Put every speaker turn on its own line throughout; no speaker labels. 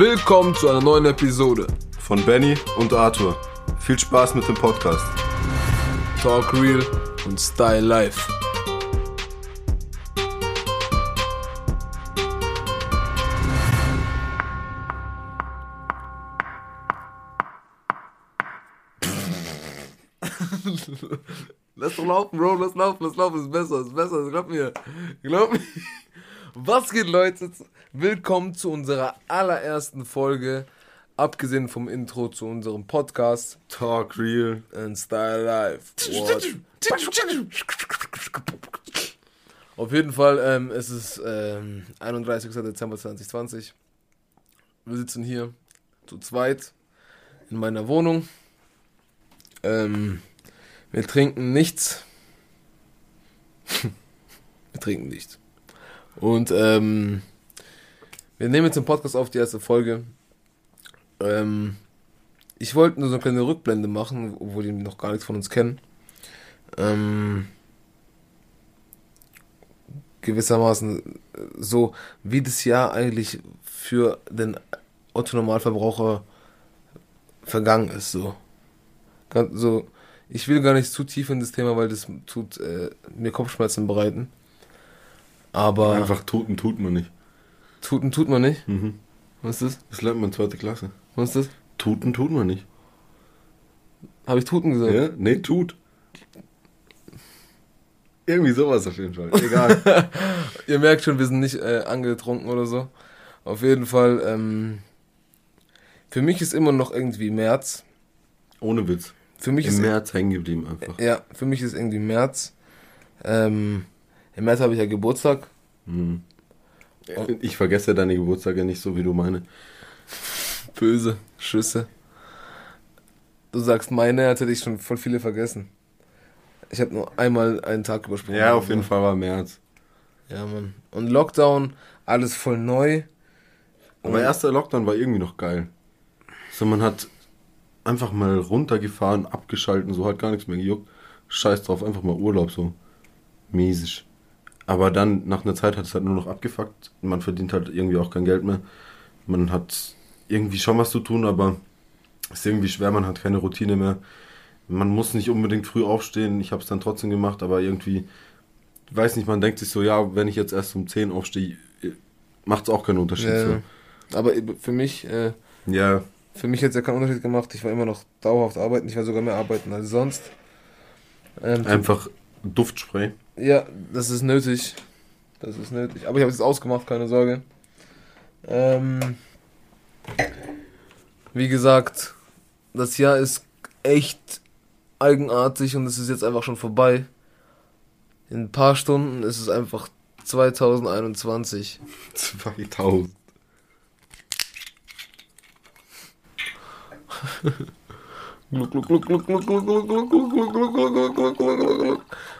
Willkommen zu einer neuen Episode
von Benny und Arthur. Viel Spaß mit dem Podcast.
Talk Real und Style Life. Lass doch laufen, Bro, lass laufen, lass laufen, ist besser, ist besser, glaub mir. Glaub mir. Was geht, Leute? Willkommen zu unserer allerersten Folge, abgesehen vom Intro zu unserem Podcast
Talk Real
and Style Life. What? Auf jeden Fall, ähm, es ist ähm, 31. Dezember 2020. Wir sitzen hier zu zweit in meiner Wohnung. Ähm, wir trinken nichts. wir trinken nichts. Und ähm, wir nehmen jetzt den Podcast auf, die erste Folge. Ähm, ich wollte nur so eine kleine Rückblende machen, obwohl die noch gar nichts von uns kennen. Ähm, gewissermaßen so, wie das Jahr eigentlich für den Otto-Normalverbraucher vergangen ist. So. So ich will gar nicht zu tief in das Thema, weil das tut äh, mir Kopfschmerzen bereiten. Aber.
Einfach tuten tut man nicht.
Tuten tut man nicht?
Mhm.
Was ist das?
Das lernt man in zweite Klasse.
Was ist das?
Tuten tut man nicht.
Habe ich Tuten gesagt?
Ja? Nee, tut. Irgendwie sowas auf jeden Fall. Egal.
Ihr merkt schon, wir sind nicht äh, angetrunken oder so. Auf jeden Fall, ähm, für mich ist immer noch irgendwie März.
Ohne Witz.
Für mich
Im
ist
März hängen geblieben einfach.
Ja, für mich ist irgendwie März. Ähm, Im März habe ich ja Geburtstag.
Mhm. Ich vergesse deine Geburtstage nicht so, wie du meine.
Böse Schüsse. Du sagst meine, als hätte ich schon voll viele vergessen. Ich habe nur einmal einen Tag übersprungen.
Ja, auf jeden Fall war März.
Ja, Mann. Und Lockdown, alles voll neu.
Aber erster Lockdown war irgendwie noch geil. So, man hat einfach mal runtergefahren, abgeschalten, so hat gar nichts mehr gejuckt. Scheiß drauf, einfach mal Urlaub, so. Mäßig. Aber dann, nach einer Zeit hat es halt nur noch abgefuckt. Man verdient halt irgendwie auch kein Geld mehr. Man hat irgendwie schon was zu tun, aber es ist irgendwie schwer, man hat keine Routine mehr. Man muss nicht unbedingt früh aufstehen. Ich habe es dann trotzdem gemacht, aber irgendwie, ich weiß nicht, man denkt sich so, ja, wenn ich jetzt erst um 10 aufstehe, macht es auch keinen Unterschied.
Ja,
So.
aber für mich, äh,
Ja,
für mich hat es ja keinen Unterschied gemacht. Ich war immer noch dauerhaft arbeiten. Ich war sogar mehr arbeiten als sonst. Ähm,
einfach Duftspray.
Ja, das ist nötig. Das ist nötig. Aber ich habe es jetzt ausgemacht, keine Sorge. Ähm, wie gesagt, das Jahr ist echt eigenartig und es ist jetzt einfach schon vorbei. In ein paar Stunden ist es einfach 2021.
2000.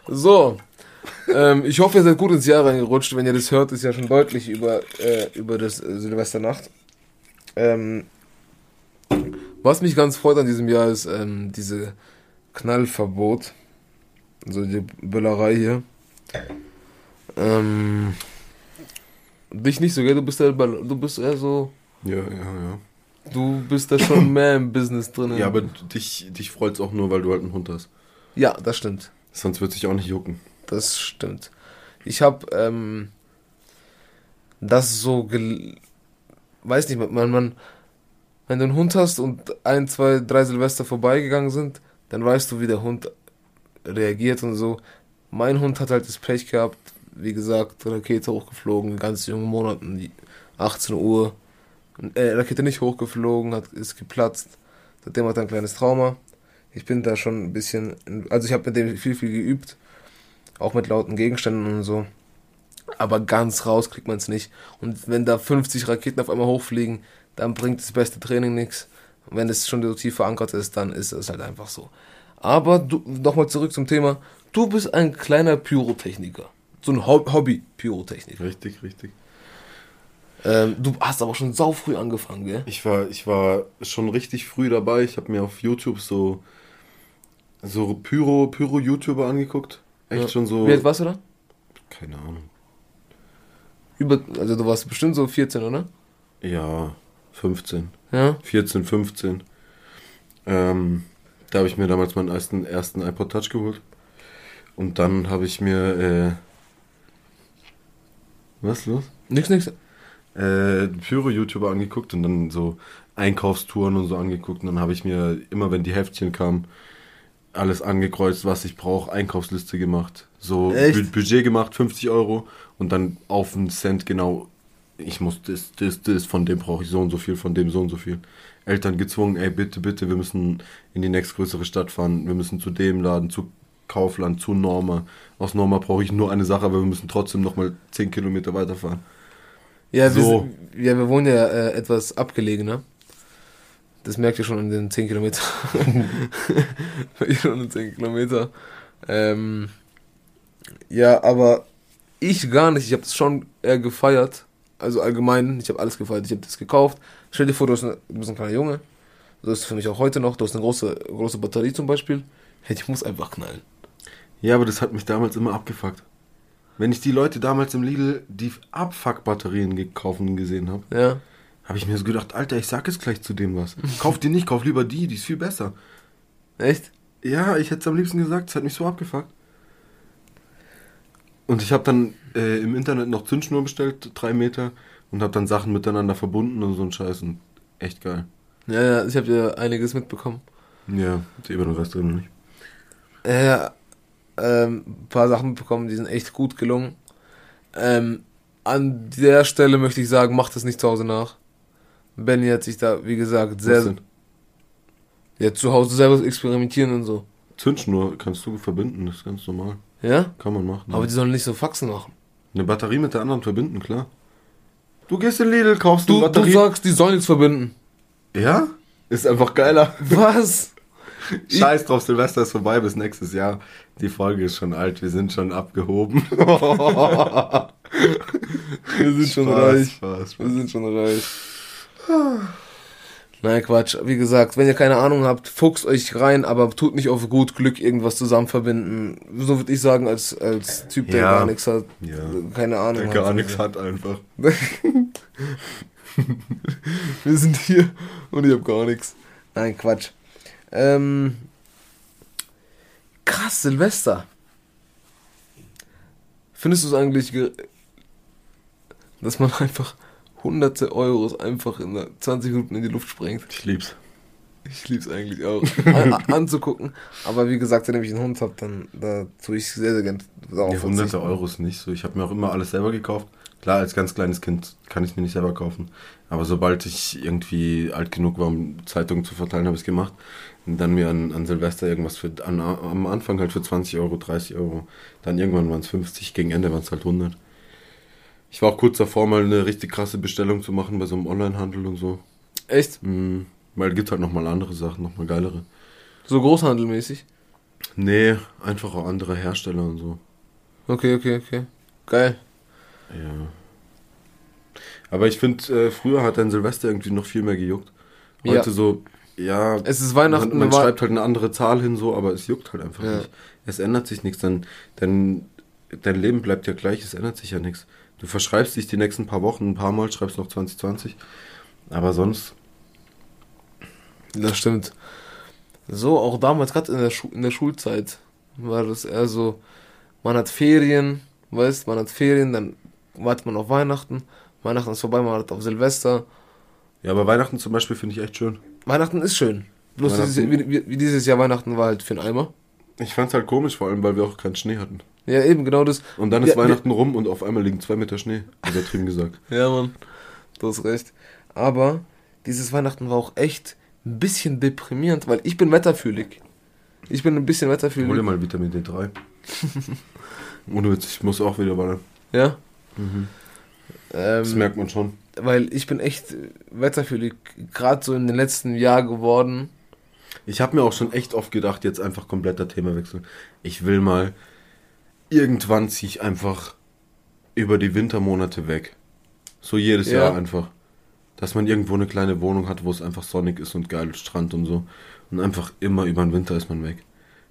So, ähm, ich hoffe, ihr seid gut ins Jahr reingerutscht. Wenn ihr das hört, ist ja schon deutlich über, äh, über das äh, Silvesternacht. Ähm, was mich ganz freut an diesem Jahr ist ähm, diese Knallverbot. Also die Böllerei hier. Ähm, dich nicht so, gell? Du bist ja, du bist eher so.
Ja, ja, ja.
Du bist da schon mehr im Business drin.
Ja, aber dich, dich freut es auch nur, weil du halt einen Hund hast.
Ja, das stimmt.
Sonst wird sich auch nicht jucken.
Das stimmt. Ich habe ähm, das so, gel weiß nicht, man, man, wenn du einen Hund hast und ein, zwei, drei Silvester vorbeigegangen sind, dann weißt du, wie der Hund reagiert und so. Mein Hund hat halt das Pech gehabt, wie gesagt, Rakete hochgeflogen, ganz jungen Monaten, 18 Uhr. Äh, Rakete nicht hochgeflogen, hat, ist geplatzt. Seitdem hat er ein kleines Trauma. Ich bin da schon ein bisschen, also ich habe mit dem viel, viel geübt. Auch mit lauten Gegenständen und so. Aber ganz raus kriegt man es nicht. Und wenn da 50 Raketen auf einmal hochfliegen, dann bringt das beste Training nichts. Und wenn es schon so tief verankert ist, dann ist es halt einfach so. Aber du, nochmal zurück zum Thema. Du bist ein kleiner Pyrotechniker. So ein Hobby-Pyrotechniker.
Richtig, richtig.
Ähm, du hast aber schon sau früh angefangen, gell?
Ich war, ich war schon richtig früh dabei. Ich habe mir auf YouTube so, so Pyro, Pyro-YouTuber angeguckt. Echt
Ja.
schon so.
Wie alt warst du da?
Keine Ahnung.
Über, also du warst bestimmt so 14, oder?
Ja. 15.
Ja?
14, 15. Ähm, da habe ich mir damals meinen ersten, ersten iPod Touch geholt. Und dann habe ich mir, äh, was ist los?
Nix, nix.
Äh, Pyro-YouTuber angeguckt und dann so Einkaufstouren und so angeguckt. Und dann habe ich mir, immer wenn die Heftchen kamen, alles angekreuzt, was ich brauche, Einkaufsliste gemacht. So? Bu Budget gemacht, 50 Euro und dann auf einen Cent genau, ich muss das, das, das, von dem brauche ich so und so viel, von dem so und so viel. Eltern gezwungen, ey, bitte, bitte, wir müssen in die nächstgrößere Stadt fahren, wir müssen zu dem Laden, zu Kaufland, zu Norma. Aus Norma brauche ich nur eine Sache, aber wir müssen trotzdem nochmal 10 Kilometer weiterfahren.
Ja, wir,
So.
sind- ja, wir wohnen ja äh, etwas abgelegener. Das merkt ihr schon in den 10 Kilometer. schon in den 10 Kilometer. Ähm, ja, aber ich gar nicht. Ich habe das schon eher gefeiert. Also allgemein, ich habe alles gefeiert. Ich habe das gekauft. Stell dir vor, du, eine, du bist ein kleiner Junge. So ist es für mich auch heute noch. Du hast eine große, große Batterie zum Beispiel. Hey, die muss einfach knallen.
Ja, aber das hat mich damals immer abgefuckt. Wenn ich die Leute damals im Lidl die Abfuck-Batterien gekauft und gesehen habe,
Ja.
Habe ich mir so gedacht, Alter, ich sag jetzt gleich zu dem was. Kauf die nicht, kauf lieber die, die ist viel besser.
Echt?
Ja, ich hätte es am liebsten gesagt, es hat mich so abgefuckt. Und ich habe dann äh, im Internet noch Zündschnur bestellt, drei Meter, und habe dann Sachen miteinander verbunden und so ein Scheiß. Und echt geil.
Ja, ja, ich habe ja einiges mitbekommen.
Ja, die über den Rest drin noch nicht.
Ja, ähm, ein paar Sachen bekommen, die sind echt gut gelungen. Ähm, an der Stelle möchte ich sagen, macht das nicht zu Hause nach. Benny hat sich da, wie gesagt, sehr, ja, zu Hause selber experimentieren und so.
Zündschnur kannst du verbinden, das ist ganz normal.
Ja?
Kann man machen.
Aber die sollen nicht so Faxen machen.
Eine Batterie mit der anderen verbinden, klar. Du gehst in Lidl, kaufst
Du,
eine
du
Batterie.
sagst, die sollen jetzt verbinden.
ja? Ist einfach geiler.
Was?
Scheiß drauf, Silvester ist vorbei bis nächstes Jahr. Die Folge ist schon alt, wir sind schon abgehoben.
Wir sind schon
Spaß,
reich.
Spaß, Spaß.
Wir sind schon reich. Nein, Quatsch. Wie gesagt, wenn ihr keine Ahnung habt, fuchst euch rein, aber tut nicht auf gut Glück irgendwas zusammen verbinden. So würde ich sagen, als, als Typ, der
Ja.
gar nichts hat.
Ja.
Keine Ahnung.
Der gar nichts hat einfach.
Wir sind hier und ich hab gar nichts. Nein, Quatsch. Ähm, krass, Silvester. Findest du es eigentlich, ge- dass man einfach hunderte Euros einfach in 20 Minuten in die Luft sprengt?
Ich lieb's.
Ich lieb's eigentlich auch. An, an- anzugucken. Aber wie gesagt, seitdem ich einen Hund habe, dann da tue ich sehr, sehr gerne darauf
Die hunderte. Euro ist nicht so. Ich habe mir auch immer alles selber gekauft. Klar, als ganz kleines Kind kann ich mir nicht selber kaufen. Aber sobald ich irgendwie alt genug war, um Zeitungen zu verteilen, habe ich es gemacht. Und dann mir an, an Silvester irgendwas für, an, am Anfang halt für 20 Euro, 30 Euro. Dann irgendwann waren es 50, gegen Ende waren es halt 100. Ich war auch kurz davor, mal eine richtig krasse Bestellung zu machen bei so einem Onlinehandel und so.
Echt?
Mhm. Weil es gibt halt nochmal andere Sachen, nochmal geilere.
So großhandelmäßig?
Nee, einfach auch andere Hersteller und so.
Okay, okay, okay. Geil.
Ja. Aber ich finde, äh, früher hat ein Silvester irgendwie noch viel mehr gejuckt. Heute
Ja.
so, ja,
Es ist Weihnachten.
man, man
war-
schreibt halt eine andere Zahl hin, so, aber es juckt halt einfach
Ja.
nicht. Es ändert sich nichts, dann, dann, dein Leben bleibt ja gleich, es ändert sich ja nichts. Du verschreibst dich die nächsten paar Wochen ein paar Mal, schreibst noch 2020, aber sonst,
Das stimmt. So, auch damals, gerade in, der Schu- in der Schulzeit, war das eher so, man hat Ferien, weißt, man hat Ferien, dann wartet man auf Weihnachten, Weihnachten ist vorbei, man wartet auf Silvester.
ja, aber Weihnachten zum Beispiel finde ich echt schön.
Weihnachten ist schön. Bloß dieses, wie, wie dieses Jahr Weihnachten war halt für einen Eimer.
Ich fand's halt komisch, vor allem, weil wir auch keinen Schnee hatten.
Ja, eben, genau das.
Und dann ist
Ja,
Weihnachten rum und auf einmal liegen zwei Meter Schnee, übertrieben gesagt.
Ja, Mann. Du hast recht. Aber dieses Weihnachten war auch echt ein bisschen deprimierend, weil ich bin wetterfühlig. Ich bin ein bisschen
Hol dir
wetterfühlig.
mal Vitamin D3. Ohne Witz, ich muss auch wieder ballern.
Ja?
Das
Ähm,
merkt man schon.
weil ich bin echt wetterfühlig, gerade so in den letzten Jahren geworden.
Ich habe mir auch schon echt oft gedacht, jetzt einfach kompletter Themawechsel. Ich will mal, irgendwann ziehe ich einfach über die Wintermonate weg. So jedes
Ja.
Jahr einfach. Dass man irgendwo eine kleine Wohnung hat, wo es einfach sonnig ist und geil Strand und so. Und einfach immer über den Winter ist man weg.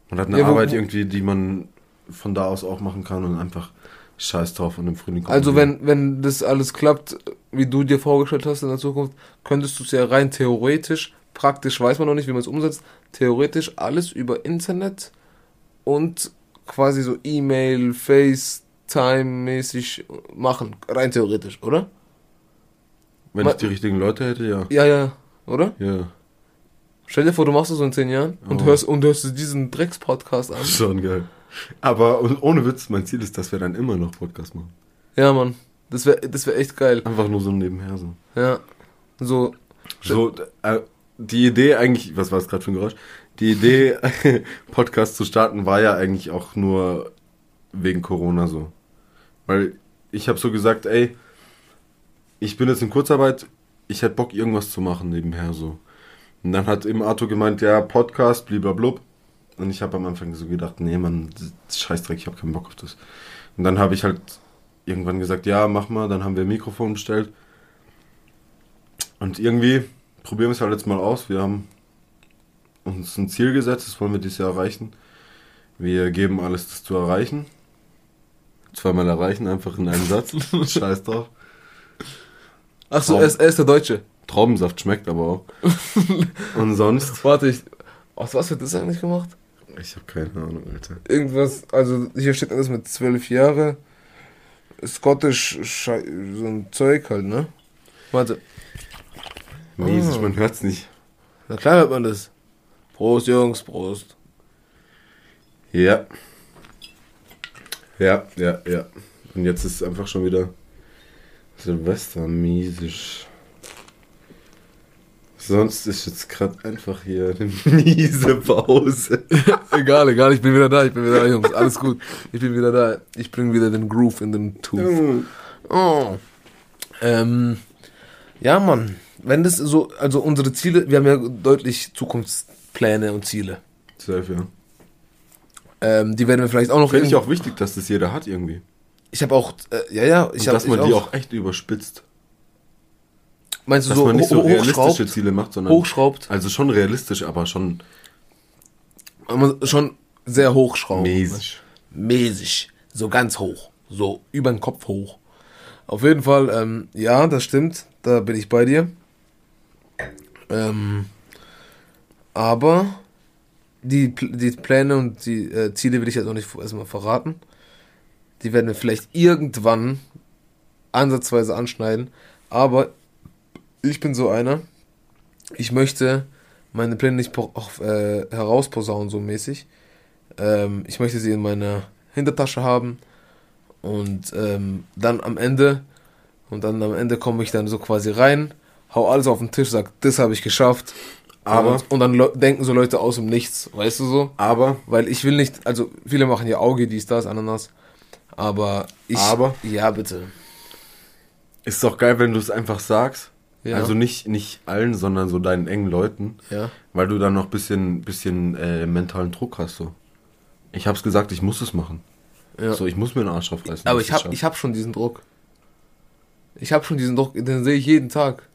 Man hat eine
Ja,
Arbeit irgendwie, die man von da aus auch machen kann und einfach Scheiß drauf und im Frühling kommt
Also wenn, wenn das alles klappt, wie du dir vorgestellt hast in der Zukunft, könntest du es ja rein theoretisch, praktisch weiß man noch nicht, wie man es umsetzt, theoretisch alles über Internet und quasi so E-Mail, FaceTime-mäßig machen. Rein theoretisch, oder?
Wenn ich die richtigen Leute hätte, ja.
Ja, ja, oder?
Ja.
Stell dir vor, du machst das so in zehn Jahren und
Oh.
hörst und hörst diesen Drecks-Podcast an.
Schon geil. Aber und ohne Witz, mein Ziel ist, dass wir dann immer noch Podcast machen.
Ja, Mann. Das wäre das wär echt geil.
Einfach nur so nebenher so.
Ja. So,
So, äh, die Idee eigentlich, was war es gerade für ein Geräusch? Die Idee, Podcast zu starten, war ja eigentlich auch nur wegen Corona so. Weil ich habe so gesagt, ey, ich bin jetzt in Kurzarbeit, ich hätte Bock, irgendwas zu machen nebenher so. Und dann hat im Arthur gemeint, ja, Podcast, bliblablub. Und ich habe am Anfang so gedacht, nee, man, Scheißdreck, ich habe keinen Bock auf das. Und dann habe ich halt irgendwann gesagt, ja, mach mal, dann haben wir ein Mikrofon bestellt. Und irgendwie probieren wir es halt jetzt mal aus. Wir haben uns ein Ziel gesetzt, das wollen wir dieses Jahr erreichen. Wir geben alles, das zu erreichen. Zweimal erreichen, einfach in einem Satz. Scheiß drauf.
ach so,
Traum.
er ist, er ist der Deutsche.
Traubensaft schmeckt aber auch. Und sonst?
Warte, ich. Was, was wird das eigentlich gemacht?
Ich habe keine Ahnung, Alter.
Irgendwas, also hier steht alles mit zwölf Jahre. Scottish, so ein Zeug halt, ne? Warte.
Mäßig,
Ah.
man hört's nicht.
Na klar hört man das. Prost, Jungs, Prost.
Ja. Ja, ja, ja. Und jetzt ist es einfach schon wieder Silvester, miesisch. Sonst ist jetzt gerade einfach hier eine miese Pause.
egal, egal, ich bin wieder da, ich bin wieder da, Jungs. Alles gut. Ich bin wieder da. Ich bring wieder den Groove in den Tooth. Oh. Ähm, ja, Mann. Wenn das so, also unsere Ziele, wir haben ja deutlich Zukunftspläne und Ziele.
Safe, ja.
Ähm, die werden wir vielleicht auch noch.
Finde ich auch wichtig, dass das jeder hat irgendwie.
Ich habe auch, äh, ja, ja, ich habe
dass man die auch echt überspitzt.
Meinst du
Dass
so,
man nicht so realistische
hochschraubt?
Ziele macht, sondern.
Hochschraubt.
Also schon realistisch, aber schon
Schon sehr hochschrauben.
mäßig.
mäßig, so ganz hoch, so über den Kopf hoch. Auf jeden Fall, ähm, ja, das stimmt, da bin ich bei dir. Ähm, aber die, die Pläne und die äh, Ziele will ich jetzt noch nicht erstmal verraten. Die werden wir vielleicht irgendwann ansatzweise anschneiden. Aber ich bin so einer, ich möchte meine Pläne nicht äh, herausposaunen, so mäßig. Ähm, ich möchte sie in meiner Hintertasche haben und ähm, dann am Ende und dann am Ende komme ich dann so quasi rein, hau alles auf den Tisch, sag, das habe ich geschafft.
Aber-
und, und dann denken so Leute aus dem Nichts, weißt du so?
Aber
Weil ich will nicht, also viele machen ja Auge, dies, das, Ananas, aber ich,
Aber?
ja bitte,
ist doch geil, wenn du es einfach sagst.
Ja.
Also nicht, nicht allen, sondern so deinen engen Leuten.
ja,
Weil du dann noch ein bisschen, bisschen äh, mentalen Druck hast. So. Ich hab's gesagt, ich muss es machen.
ja.
So, ich muss mir den Arsch aufreißen.
aber ich
schaffe.
ich hab schon diesen Druck. Ich habe schon diesen Druck, den sehe ich jeden Tag.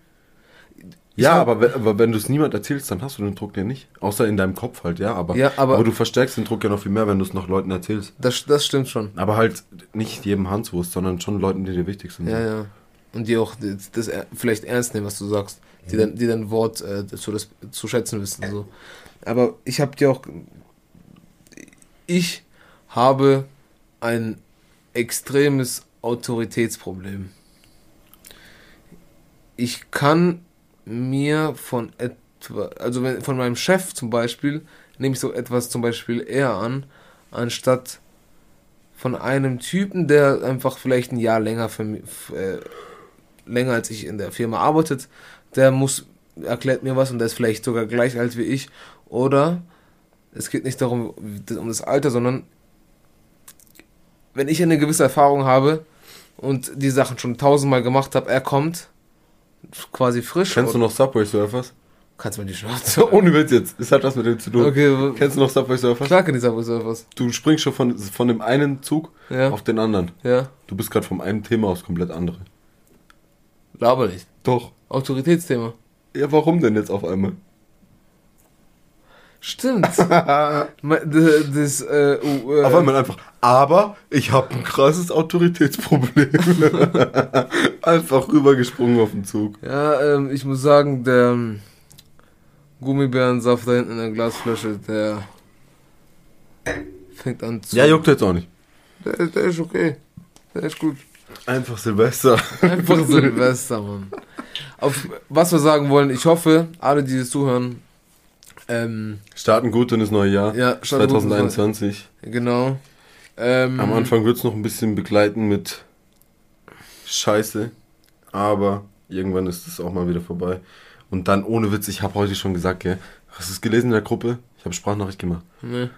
Ja,
hab-
aber, wenn- aber wenn du es niemand erzählst, dann hast du den Druck ja nicht. Außer in deinem Kopf halt, ja. Aber,
Ja, aber-
du verstärkst den Druck ja noch viel mehr, wenn du es noch Leuten erzählst.
Das, das stimmt schon.
Aber halt nicht jedem Hanswurst, sondern schon Leuten, die dir wichtig sind.
Ja, ja. Und die auch das, das er- vielleicht ernst nehmen, was du sagst. Die, dann, die dein Wort äh, zu, das, zu schätzen wissen. So. Aber ich habe dir auch. Ich habe ein extremes Autoritätsproblem. Ich kann mir von etwa, also wenn, von meinem Chef zum Beispiel, nehme ich so etwas zum Beispiel eher an, anstatt von einem Typen, der einfach vielleicht ein Jahr länger für mich, äh, länger als ich in der Firma arbeitet, der muss, erklärt mir was und der ist vielleicht sogar gleich alt wie ich. Oder es geht nicht darum, um das Alter, sondern wenn ich eine gewisse Erfahrung habe und die Sachen schon tausendmal gemacht habe, er kommt quasi frisch.
Kennst du noch Subway Surfers?
Kannst du mir die Schnauze.
Ohne Witz jetzt. Es hat was mit dem zu tun.
Okay,
Kennst du noch Subway Surfers?
klar kann ich was was.
Du springst schon von, von dem einen Zug
Ja.
auf den anderen.
Ja,
Du bist gerade vom einen Thema aufs komplett andere.
laber nicht.
Doch.
Autoritätsthema.
Ja, warum denn jetzt auf einmal?
Stimmt. Me- d- das, äh, uh, äh,
Auf einmal einfach, aber ich habe ein krasses Autoritätsproblem. einfach rübergesprungen auf den Zug.
Ja, ähm, ich muss sagen, der ähm, Gummibärensaft da hinten in der Glasflasche, der fängt an zu.
Ja, juckt jetzt auch nicht.
Der, der ist okay. Der ist gut.
Einfach Silvester.
Einfach Silvester, Mann. Auf was wir sagen wollen, ich hoffe, alle, die das zuhören, ähm,
Starten gut in das neue Jahr.
ja, starten gut ins neue-
2021.
Genau. Ähm,
Am Anfang wird es noch ein bisschen begleiten mit Scheiße, aber irgendwann ist es auch mal wieder vorbei. Und dann ohne Witz, ich habe heute schon gesagt, gell, hast du es gelesen in der Gruppe? Ich habe Sprachnachricht gemacht.
Ne.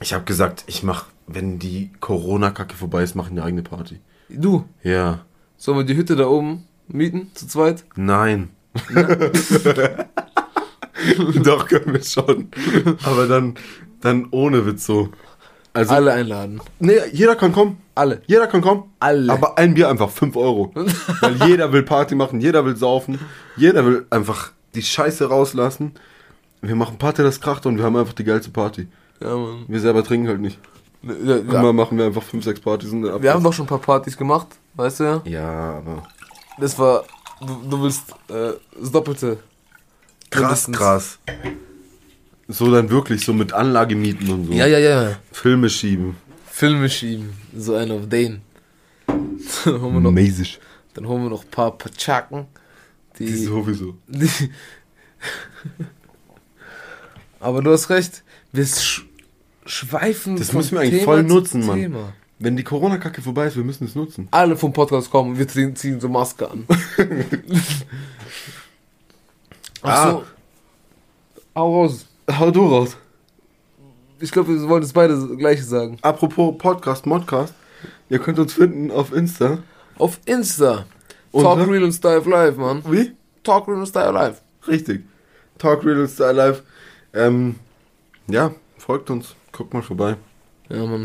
Ich habe gesagt, ich mach, wenn die Corona-Kacke vorbei ist, mache ich eine eigene Party.
Du,
Ja,
sollen wir die Hütte da oben mieten, zu zweit?
nein. Doch, können wir schon. Aber dann, dann ohne Witz so. Also,
Alle einladen.
nee, jeder kann kommen.
Alle.
Jeder kann kommen.
Alle.
Aber ein Bier einfach 5 Euro. Weil jeder will Party machen, jeder will saufen, jeder will einfach die Scheiße rauslassen. Wir machen Party, das kracht und wir haben einfach die geilste Party.
Ja, Mann.
Wir selber trinken halt nicht.
Ja,
Immer
ja.
machen wir einfach 5, 6 Partys und dann
Wir haben doch schon ein paar Partys gemacht, weißt du ja?
Ja, aber.
Das war, du, du willst äh, das Doppelte.
Krass,
Mindestens.
krass. So dann wirklich, so mit Anlage mieten und so.
Ja, ja, ja.
Filme schieben.
Filme schieben, so einen auf den. Dann holen wir noch,
Mäßig.
dann holen wir noch ein paar Patschaken. Die,
Die sowieso.
die Aber du hast recht, wir sch schweifen
Das müssen wir eigentlich
Thema
voll nutzen, Mann.
Thema.
Wenn die Corona-Kacke vorbei ist, wir müssen es nutzen.
Alle vom Podcast kommen und wir ziehen, ziehen so Maske an. Ach so. Hau raus.
Hau du raus.
Ich glaube, wir wollen das beide das gleiche sagen.
Apropos Podcast, Modcast. Ihr könnt uns finden auf Insta.
Auf Insta.
Und,
Talk
ne?
Real und Style Live, Mann.
Wie?
Talk Real und Style Live.
Richtig. Talk Real und Style Life. Ähm, ja, folgt uns. Guckt mal vorbei.
Ja, Mann.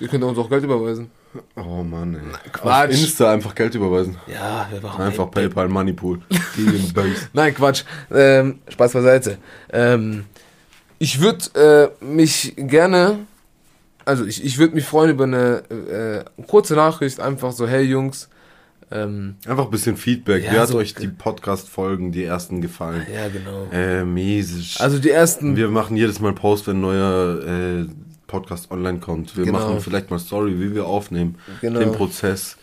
Ihr könnt uns auch Geld überweisen.
Oh Mann, ey.
Quatsch.
Auf Insta einfach Geld überweisen.
Ja, wir machen
Einfach PayPal, Moneypool. Gegen.
Nein, Quatsch. Ähm, Spaß beiseite. Ähm, ich würde äh, mich gerne, also ich, ich würde mich freuen über eine äh, kurze Nachricht, einfach so, hey Jungs, ähm,
Einfach ein bisschen Feedback.
Ja,
Wie hat
so-
euch die Podcast-Folgen, die ersten gefallen?
ja genau.
Äh, mäßig.
Also die ersten,
wir machen jedes Mal Post, wenn neuer äh, Podcast online kommt. Wir
Genau.
machen vielleicht mal Story, wie wir aufnehmen.
Genau.
Den Prozess.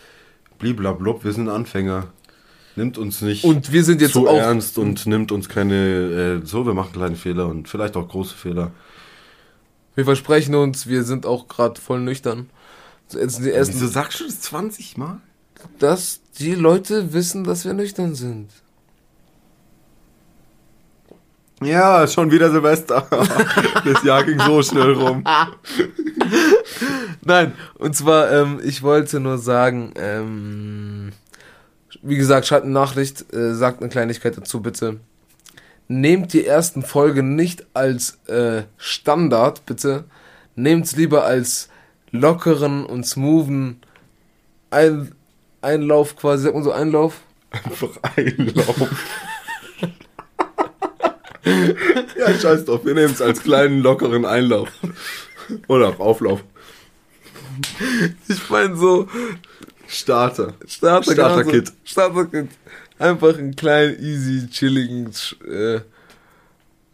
Bliblablub, wir sind Anfänger. Nimmt uns nicht
und wir sind jetzt
zu
auch,
ernst und nimmt uns keine, äh, so, wir machen kleine Fehler und vielleicht auch große Fehler.
wir versprechen uns, wir sind auch gerade voll nüchtern. So, Jetzt die ersten,
Wieso sagst du das 20 Mal?
dass die Leute wissen, dass wir nüchtern sind.
Ja, schon wieder Silvester. das Jahr ging so schnell rum.
Nein, und zwar, ähm, ich wollte nur sagen, ähm, wie gesagt, schreibt eine Nachricht, äh, sagt eine Kleinigkeit dazu bitte. Nehmt die ersten Folgen nicht als äh, Standard, bitte. Nehmt's lieber als lockeren und smoothen Ein Einlauf quasi, sagt man so Einlauf?
Einfach Einlauf. Ja, scheiß drauf, wir nehmen es als kleinen, lockeren Einlauf. Oder Auflauf.
Ich meine so,
Starter.
Starter,
Starter-Kit.
so. Starter-Kit. Einfach einen kleinen, easy, chilligen äh,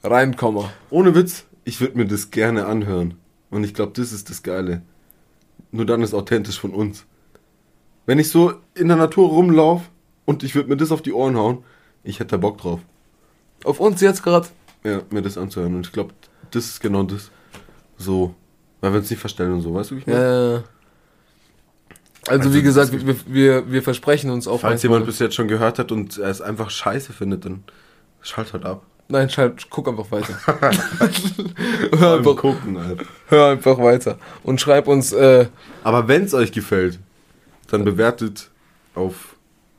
Reinkommer.
Ohne Witz, ich würde mir das gerne anhören. Und ich glaube, das ist das Geile. Nur dann ist authentisch von uns. Wenn ich so in der Natur rumlaufe und ich würde mir das auf die Ohren hauen, ich hätte da Bock drauf.
Auf uns jetzt gerade.
Ja, mir das anzuhören. Und ich glaube, das ist genau das. So. Weil wir uns nicht verstellen und so, weißt du, wie ich meine?
Äh, also,
Also,
wie gesagt, wir, wir, wir versprechen uns auch.
Falls jemand bis jetzt schon gehört hat und er es einfach scheiße findet, dann schalt halt ab.
Nein, schalt, guck einfach weiter. hör, einfach,
gucken, Alter.
hör einfach weiter. Und schreib uns, äh,
Aber wenn es euch gefällt, dann bewertet auf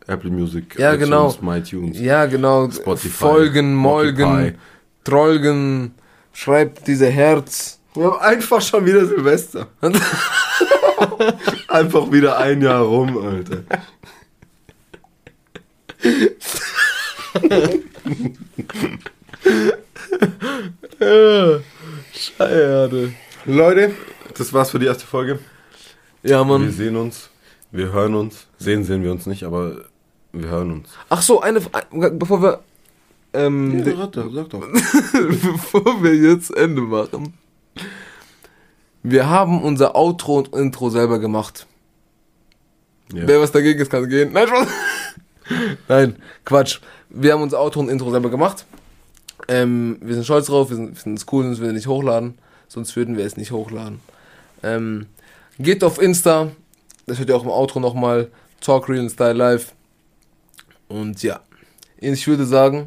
Apple Music,
Ja, genau.
MyTunes.
ja genau,
Spotify,
Folgen, Molgen, Trollgen, schreibt diese Herz.
Wir haben einfach schon wieder Silvester. einfach wieder ein Jahr rum, Alter.
Scheiße.
Leute, das war's für die erste Folge.
Ja,
Wir
Mann.
sehen uns, wir hören uns. Sehen sehen wir uns nicht, aber wir hören uns.
Ach so, eine, ein- bevor wir, ähm,
Ja, sag doch, sag doch.
bevor wir jetzt Ende machen. Wir haben unser Outro und Intro selber gemacht.
Ja.
Wer was dagegen ist, kann gehen. Nein, Spaß. Nein, Quatsch. Wir haben unser Outro und Intro selber gemacht. Ähm, wir sind stolz drauf, wir sind- finden es cool, sonst würden wir nicht hochladen. Sonst würden wir es nicht hochladen. Ähm, geht auf Insta, das wird ja auch im Outro nochmal. Talk Real and Style Live. Und ja, ich würde sagen,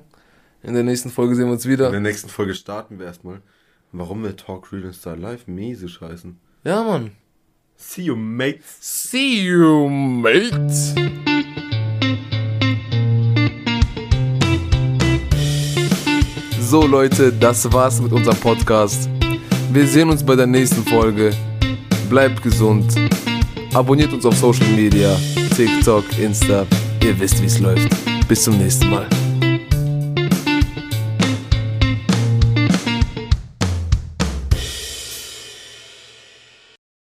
in der nächsten Folge sehen wir uns
In
wieder.
der nächsten Folge starten wir erstmal, warum wir Talk Real and Style Live mäßig heißen.
Ja, Mann.
See you, mates.
See you, mate. So Leute, das war's mit unserem Podcast. Wir sehen uns bei der nächsten Folge. Bleibt gesund. Abonniert uns auf Social Media, TikTok, Insta. Ihr wisst, wie's läuft. Bis zum nächsten Mal.